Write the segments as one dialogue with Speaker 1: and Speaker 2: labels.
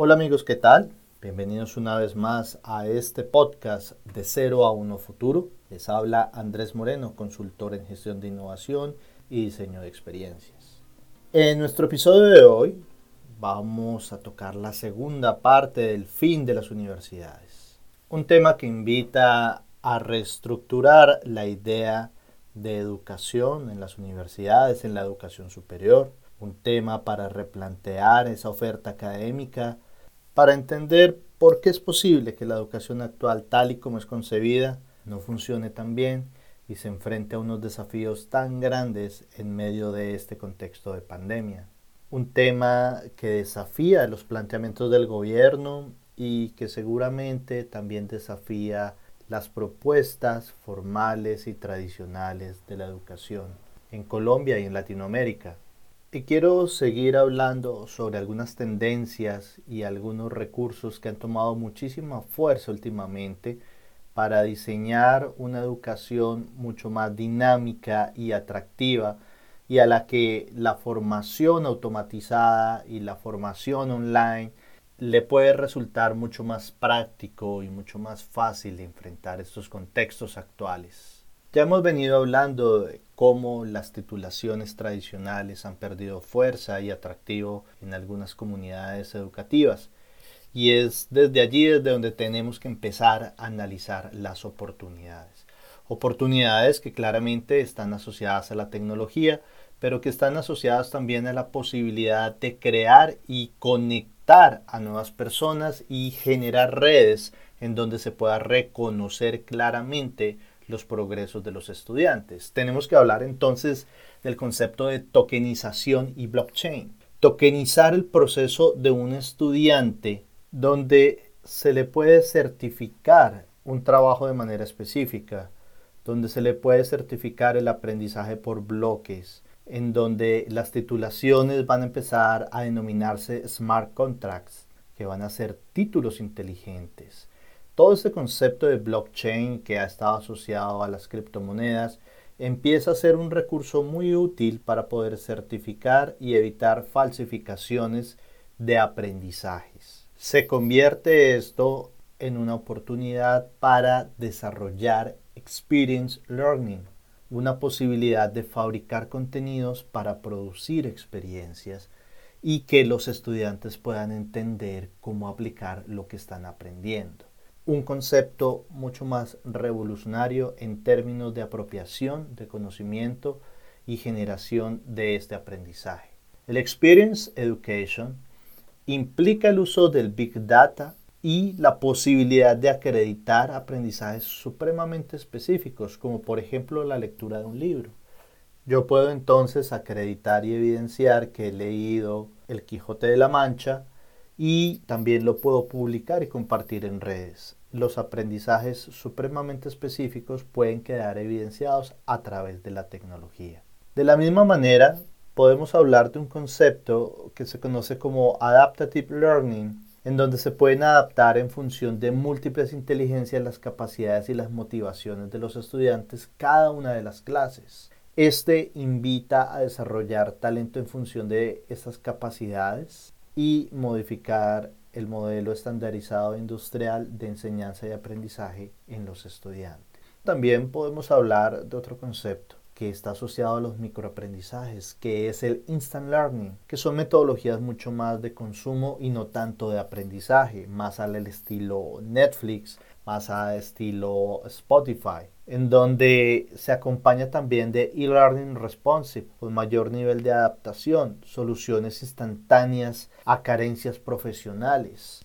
Speaker 1: Hola amigos, ¿qué tal? Bienvenidos una vez más a este podcast de 0 a 1 Futuro. Les habla Andrés Moreno, consultor en gestión de innovación y diseño de experiencias. En nuestro episodio de hoy vamos a tocar la segunda parte del fin de las universidades. Un tema que invita a reestructurar la idea de educación en las universidades, en la educación superior. Un tema para replantear esa oferta académica para entender por qué es posible que la educación actual, tal y como es concebida, no funcione tan bien y se enfrente a unos desafíos tan grandes en medio de este contexto de pandemia. Un tema que desafía los planteamientos del gobierno y que seguramente también desafía las propuestas formales y tradicionales de la educación en Colombia y en Latinoamérica. Y quiero seguir hablando sobre algunas tendencias y algunos recursos que han tomado muchísima fuerza últimamente para diseñar una educación mucho más dinámica y atractiva y a la que la formación automatizada y la formación online le puede resultar mucho más práctico y mucho más fácil de enfrentar estos contextos actuales. Ya hemos venido hablando de cómo las titulaciones tradicionales han perdido fuerza y atractivo en algunas comunidades educativas. Y es desde allí desde donde tenemos que empezar a analizar las oportunidades. Oportunidades que claramente están asociadas a la tecnología, pero que están asociadas también a la posibilidad de crear y conectar a nuevas personas y generar redes en donde se pueda reconocer claramente los progresos de los estudiantes. Tenemos que hablar entonces del concepto de tokenización y blockchain. Tokenizar el proceso de un estudiante donde se le puede certificar un trabajo de manera específica, donde se le puede certificar el aprendizaje por bloques, en donde las titulaciones van a empezar a denominarse smart contracts, que van a ser títulos inteligentes todo este concepto de blockchain que ha estado asociado a las criptomonedas empieza a ser un recurso muy útil para poder certificar y evitar falsificaciones de aprendizajes. Se convierte esto en una oportunidad para desarrollar experience learning, una posibilidad de fabricar contenidos para producir experiencias y que los estudiantes puedan entender cómo aplicar lo que están aprendiendo un concepto mucho más revolucionario en términos de apropiación de conocimiento y generación de este aprendizaje. El Experience Education implica el uso del Big Data y la posibilidad de acreditar aprendizajes supremamente específicos, como por ejemplo la lectura de un libro. Yo puedo entonces acreditar y evidenciar que he leído El Quijote de la Mancha y también lo puedo publicar y compartir en redes los aprendizajes supremamente específicos pueden quedar evidenciados a través de la tecnología. De la misma manera, podemos hablar de un concepto que se conoce como Adaptative Learning, en donde se pueden adaptar en función de múltiples inteligencias las capacidades y las motivaciones de los estudiantes cada una de las clases. Este invita a desarrollar talento en función de estas capacidades y modificar el modelo estandarizado industrial de enseñanza y aprendizaje en los estudiantes. También podemos hablar de otro concepto que está asociado a los microaprendizajes, que es el instant learning, que son metodologías mucho más de consumo y no tanto de aprendizaje, más al estilo Netflix, más al estilo Spotify, en donde se acompaña también de e-learning responsive, con mayor nivel de adaptación, soluciones instantáneas a carencias profesionales.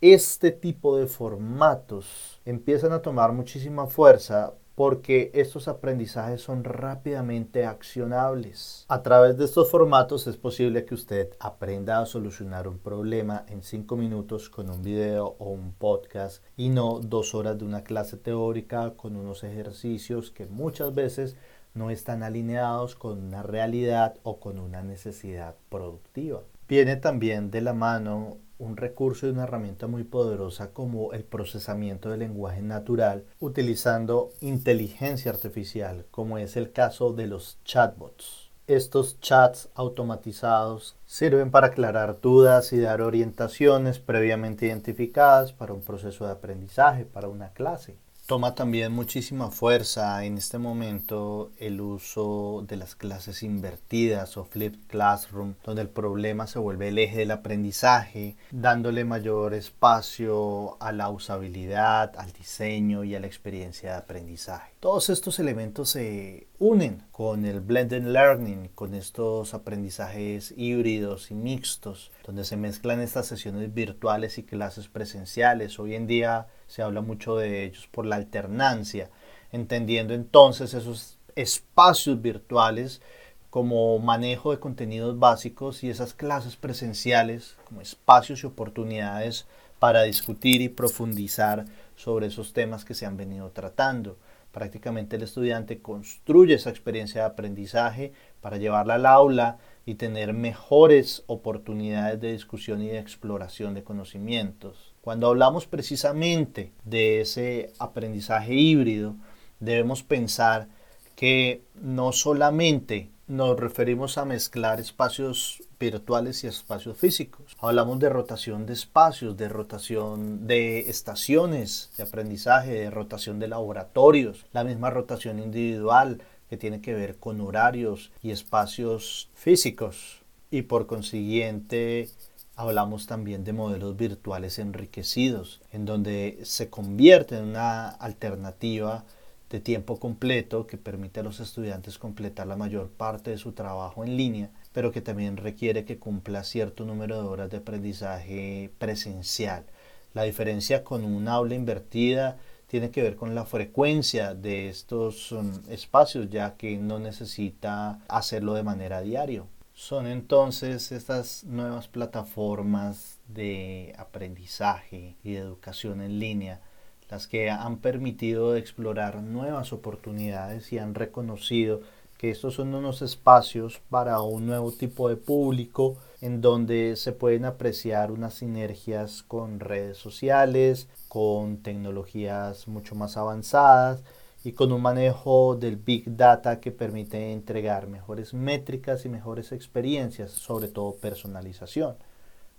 Speaker 1: Este tipo de formatos empiezan a tomar muchísima fuerza porque estos aprendizajes son rápidamente accionables. A través de estos formatos es posible que usted aprenda a solucionar un problema en 5 minutos con un video o un podcast y no dos horas de una clase teórica con unos ejercicios que muchas veces no están alineados con una realidad o con una necesidad productiva. Viene también de la mano un recurso y una herramienta muy poderosa como el procesamiento del lenguaje natural utilizando inteligencia artificial, como es el caso de los chatbots. Estos chats automatizados sirven para aclarar dudas y dar orientaciones previamente identificadas para un proceso de aprendizaje, para una clase. Toma también muchísima fuerza en este momento el uso de las clases invertidas o flipped classroom, donde el problema se vuelve el eje del aprendizaje, dándole mayor espacio a la usabilidad, al diseño y a la experiencia de aprendizaje. Todos estos elementos se unen con el blended learning, con estos aprendizajes híbridos y mixtos, donde se mezclan estas sesiones virtuales y clases presenciales. Hoy en día se habla mucho de ellos por la alternancia, entendiendo entonces esos espacios virtuales como manejo de contenidos básicos y esas clases presenciales como espacios y oportunidades para discutir y profundizar sobre esos temas que se han venido tratando. Prácticamente el estudiante construye esa experiencia de aprendizaje para llevarla al aula y tener mejores oportunidades de discusión y de exploración de conocimientos. Cuando hablamos precisamente de ese aprendizaje híbrido, debemos pensar que no solamente nos referimos a mezclar espacios virtuales y espacios físicos. Hablamos de rotación de espacios, de rotación de estaciones de aprendizaje, de rotación de laboratorios, la misma rotación individual que tiene que ver con horarios y espacios físicos. Y por consiguiente hablamos también de modelos virtuales enriquecidos, en donde se convierte en una alternativa de tiempo completo que permite a los estudiantes completar la mayor parte de su trabajo en línea, pero que también requiere que cumpla cierto número de horas de aprendizaje presencial. La diferencia con un aula invertida tiene que ver con la frecuencia de estos um, espacios, ya que no necesita hacerlo de manera diaria. Son entonces estas nuevas plataformas de aprendizaje y de educación en línea las que han permitido explorar nuevas oportunidades y han reconocido que estos son unos espacios para un nuevo tipo de público en donde se pueden apreciar unas sinergias con redes sociales, con tecnologías mucho más avanzadas y con un manejo del Big Data que permite entregar mejores métricas y mejores experiencias, sobre todo personalización.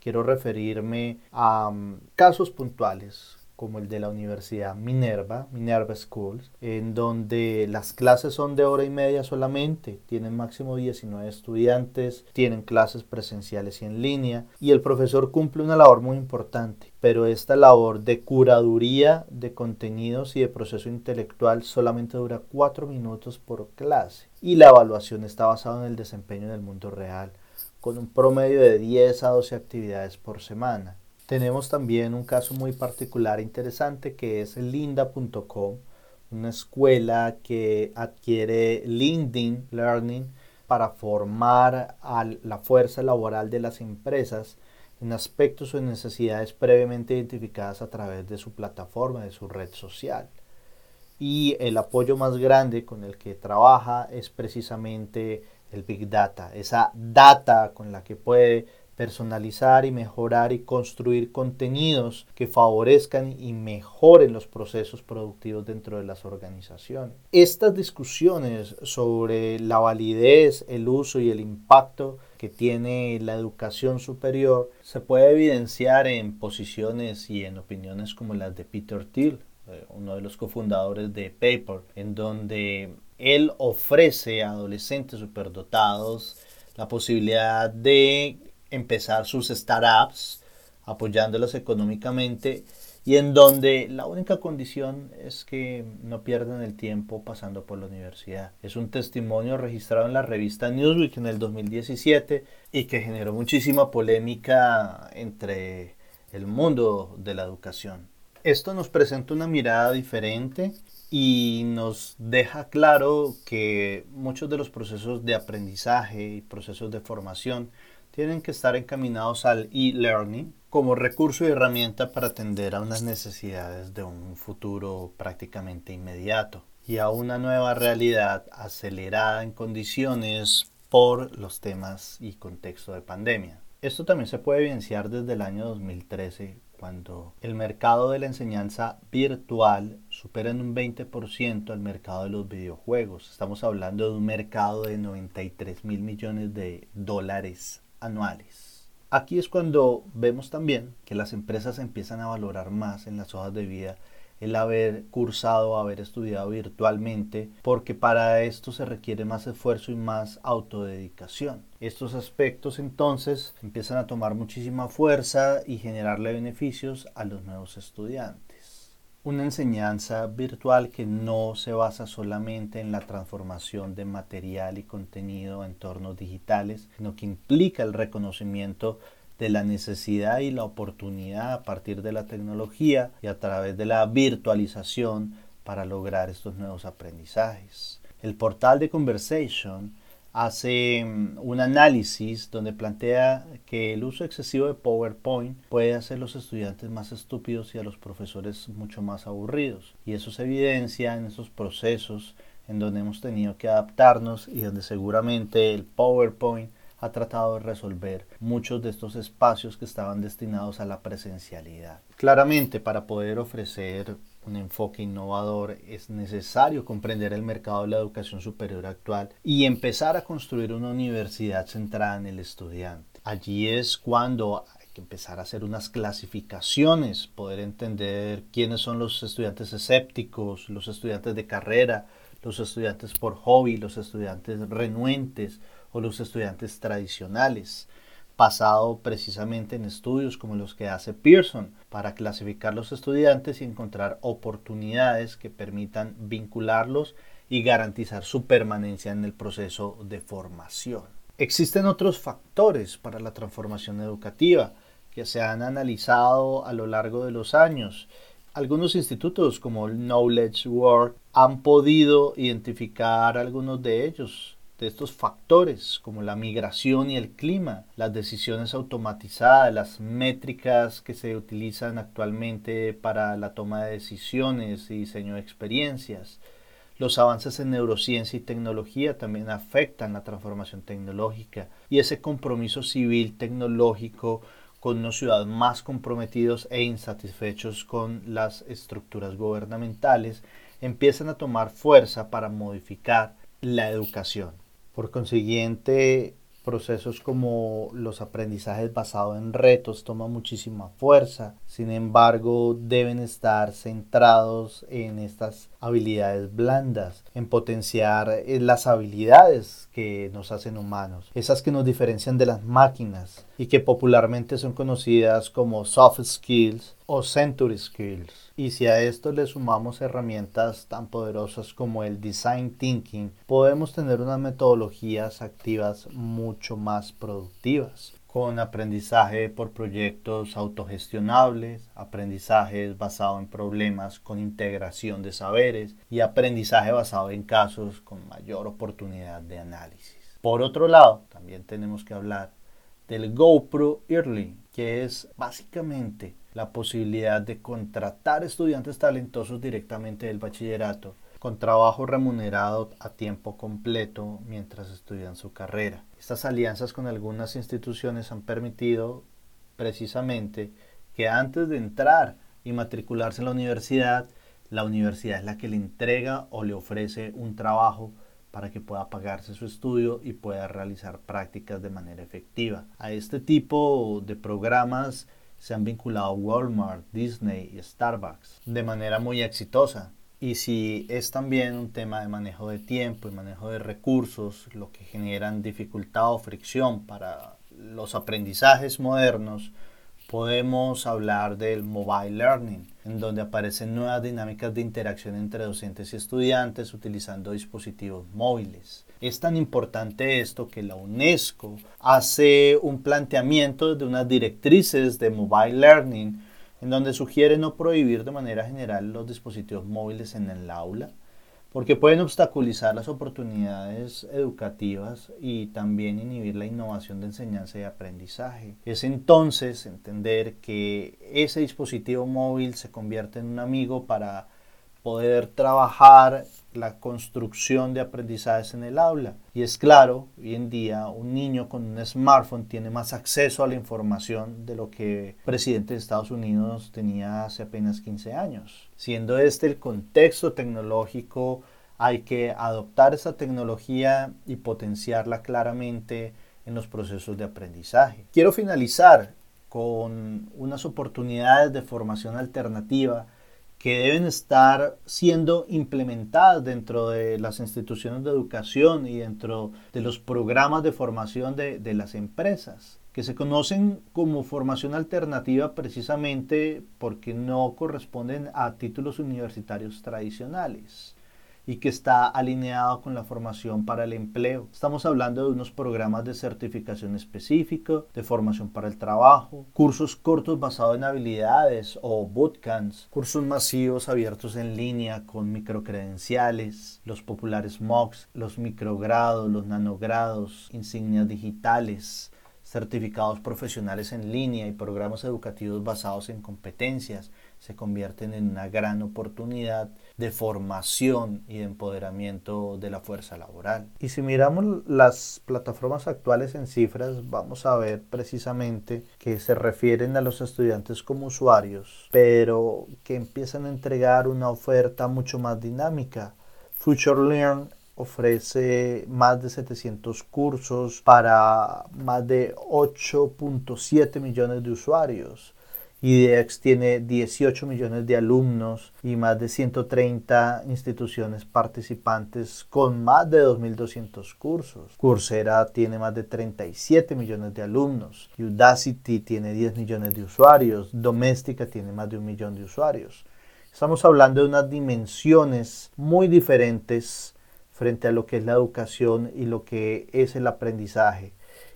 Speaker 1: Quiero referirme a mm, casos puntuales como el de la Universidad Minerva, Minerva Schools, en donde las clases son de hora y media solamente, tienen máximo 19 estudiantes, tienen clases presenciales y en línea, y el profesor cumple una labor muy importante, pero esta labor de curaduría de contenidos y de proceso intelectual solamente dura 4 minutos por clase, y la evaluación está basada en el desempeño en el mundo real, con un promedio de 10 a 12 actividades por semana. Tenemos también un caso muy particular e interesante que es linda.com, una escuela que adquiere LinkedIn Learning para formar a la fuerza laboral de las empresas en aspectos o necesidades previamente identificadas a través de su plataforma, de su red social. Y el apoyo más grande con el que trabaja es precisamente el Big Data, esa data con la que puede personalizar y mejorar y construir contenidos que favorezcan y mejoren los procesos productivos dentro de las organizaciones. Estas discusiones sobre la validez, el uso y el impacto que tiene la educación superior se puede evidenciar en posiciones y en opiniones como las de Peter Thiel, eh, uno de los cofundadores de Paper, en donde él ofrece a adolescentes superdotados la posibilidad de empezar sus startups, apoyándolos económicamente y en donde la única condición es que no pierdan el tiempo pasando por la universidad. Es un testimonio registrado en la revista Newsweek en el 2017 y que generó muchísima polémica entre el mundo de la educación. Esto nos presenta una mirada diferente y nos deja claro que muchos de los procesos de aprendizaje y procesos de formación tienen que estar encaminados al e-learning como recurso y herramienta para atender a unas necesidades de un futuro prácticamente inmediato y a una nueva realidad acelerada en condiciones por los temas y contexto de pandemia. Esto también se puede evidenciar desde el año 2013 cuando el mercado de la enseñanza virtual supera en un 20% el mercado de los videojuegos. Estamos hablando de un mercado de 93 mil millones de dólares Aquí es cuando vemos también que las empresas empiezan a valorar más en las hojas de vida el haber cursado, haber estudiado virtualmente, porque para esto se requiere más esfuerzo y más autodedicación. Estos aspectos entonces empiezan a tomar muchísima fuerza y generarle beneficios a los nuevos estudiantes. Una enseñanza virtual que no se basa solamente en la transformación de material y contenido en entornos digitales, sino que implica el reconocimiento de la necesidad y la oportunidad a partir de la tecnología y a través de la virtualización para lograr estos nuevos aprendizajes. El portal de Conversation hace mm, un análisis donde plantea que el uso excesivo de PowerPoint puede hacer a los estudiantes más estúpidos y a los profesores mucho más aburridos. Y eso se evidencia en esos procesos en donde hemos tenido que adaptarnos y donde seguramente el PowerPoint ha tratado de resolver muchos de estos espacios que estaban destinados a la presencialidad. Claramente, para poder ofrecer un enfoque innovador es necesario comprender el mercado de la educación superior actual y empezar a construir una universidad centrada en el estudiante. Allí es cuando hay que empezar a hacer unas clasificaciones, poder entender quiénes son los estudiantes escépticos, los estudiantes de carrera, los estudiantes por hobby, los estudiantes renuentes, los estudiantes tradicionales, basado precisamente en estudios como los que hace Pearson para clasificar los estudiantes y encontrar oportunidades que permitan vincularlos y garantizar su permanencia en el proceso de formación. Existen otros factores para la transformación educativa que se han analizado a lo largo de los años. Algunos institutos como el Knowledge World han podido identificar algunos de ellos de estos factores como la migración y el clima, las decisiones automatizadas, las métricas que se utilizan actualmente para la toma de decisiones y diseño de experiencias. Los avances en neurociencia y tecnología también afectan la transformación tecnológica y ese compromiso civil tecnológico con unos ciudadanos más comprometidos e insatisfechos con las estructuras gubernamentales empiezan a tomar fuerza para modificar la educación. Por consiguiente, procesos como los aprendizajes basados en retos toman muchísima fuerza. Sin embargo, deben estar centrados en estas habilidades blandas, en potenciar eh, las habilidades que nos hacen humanos, esas que nos diferencian de las máquinas y que popularmente son conocidas como soft skills o century skills. Y si a esto le sumamos herramientas tan poderosas como el design thinking, podemos tener unas metodologías activas mucho más productivas con aprendizaje por proyectos autogestionables, aprendizajes basado en problemas con integración de saberes y aprendizaje basado en casos con mayor oportunidad de análisis. Por otro lado, también tenemos que hablar del GoPro Early, que es básicamente la posibilidad de contratar estudiantes talentosos directamente del bachillerato con trabajo remunerado a tiempo completo mientras estudian su carrera. Estas alianzas con algunas instituciones han permitido precisamente que antes de entrar y matricularse en la universidad, la universidad es la que le entrega o le ofrece un trabajo para que pueda pagarse su estudio y pueda realizar prácticas de manera efectiva. A este tipo de programas se han vinculado Walmart, Disney y Starbucks de manera muy exitosa. Y si es también un tema de manejo de tiempo y manejo de recursos, lo que generan dificultad o fricción para los aprendizajes modernos, podemos hablar del mobile learning, en donde aparecen nuevas dinámicas de interacción entre docentes y estudiantes utilizando dispositivos móviles. Es tan importante esto que la UNESCO hace un planteamiento de unas directrices de mobile learning en donde sugiere no prohibir de manera general los dispositivos móviles en el aula, porque pueden obstaculizar las oportunidades educativas y también inhibir la innovación de enseñanza y aprendizaje. Es entonces entender que ese dispositivo móvil se convierte en un amigo para poder trabajar la construcción de aprendizajes en el aula. Y es claro, hoy en día un niño con un smartphone tiene más acceso a la información de lo que el presidente de Estados Unidos tenía hace apenas 15 años. Siendo este el contexto tecnológico, hay que adoptar esa tecnología y potenciarla claramente en los procesos de aprendizaje. Quiero finalizar con unas oportunidades de formación alternativa que deben estar siendo implementadas dentro de las instituciones de educación y dentro de los programas de formación de, de las empresas, que se conocen como formación alternativa precisamente porque no corresponden a títulos universitarios tradicionales y que está alineado con la formación para el empleo. Estamos hablando de unos programas de certificación específico, de formación para el trabajo, cursos cortos basados en habilidades o bootcamps, cursos masivos abiertos en línea con microcredenciales, los populares MOOCs, los microgrados, los nanogrados, insignias digitales, certificados profesionales en línea y programas educativos basados en competencias se convierten en una gran oportunidad de formación y de empoderamiento de la fuerza laboral. Y si miramos las plataformas actuales en cifras, vamos a ver precisamente que se refieren a los estudiantes como usuarios, pero que empiezan a entregar una oferta mucho más dinámica. Future Learn ofrece más de 700 cursos para más de 8.7 millones de usuarios. IDEX tiene 18 millones de alumnos y más de 130 instituciones participantes con más de 2.200 cursos. Coursera tiene más de 37 millones de alumnos. Udacity tiene 10 millones de usuarios. Doméstica tiene más de un millón de usuarios. Estamos hablando de unas dimensiones muy diferentes frente a lo que es la educación y lo que es el aprendizaje.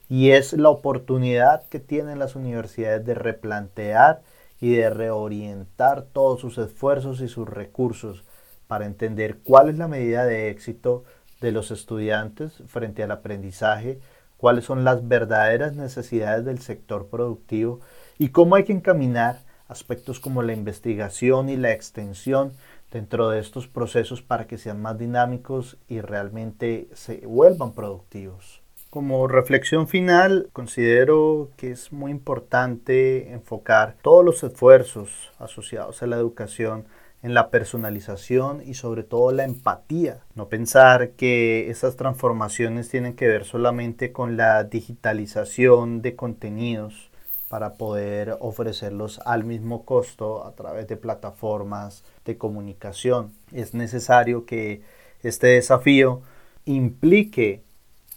Speaker 1: Y es la oportunidad que tienen las universidades de replantear y de reorientar todos sus esfuerzos y sus recursos para entender cuál es la medida de éxito de los estudiantes frente al aprendizaje, cuáles son las verdaderas necesidades del sector productivo y cómo hay que encaminar aspectos como la investigación y la extensión dentro de estos procesos para que sean más dinámicos y realmente se vuelvan productivos. Como reflexión final, considero que es muy importante enfocar todos los esfuerzos asociados a la educación en la personalización y sobre todo la empatía. No pensar que esas transformaciones tienen que ver solamente con la digitalización de contenidos para poder ofrecerlos al mismo costo a través de plataformas de comunicación. Es necesario que este desafío implique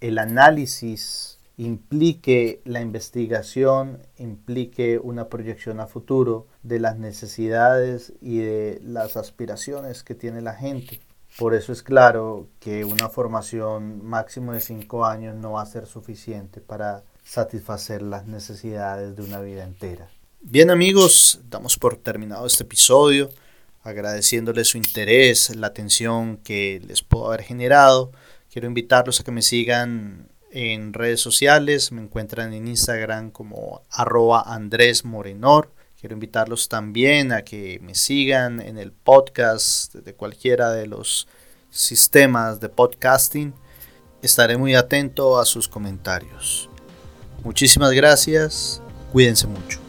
Speaker 1: el análisis implique la investigación, implique una proyección a futuro de las necesidades y de las aspiraciones que tiene la gente. Por eso es claro que una formación máximo de cinco años no va a ser suficiente para satisfacer las necesidades de una vida entera. Bien amigos, damos por terminado este episodio, agradeciéndoles su interés, la atención que les puedo haber generado. Quiero invitarlos a que me sigan en redes sociales. Me encuentran en Instagram como arroba Andrés Morenor. Quiero invitarlos también a que me sigan en el podcast de cualquiera de los sistemas de podcasting. Estaré muy atento a sus comentarios. Muchísimas gracias. Cuídense mucho.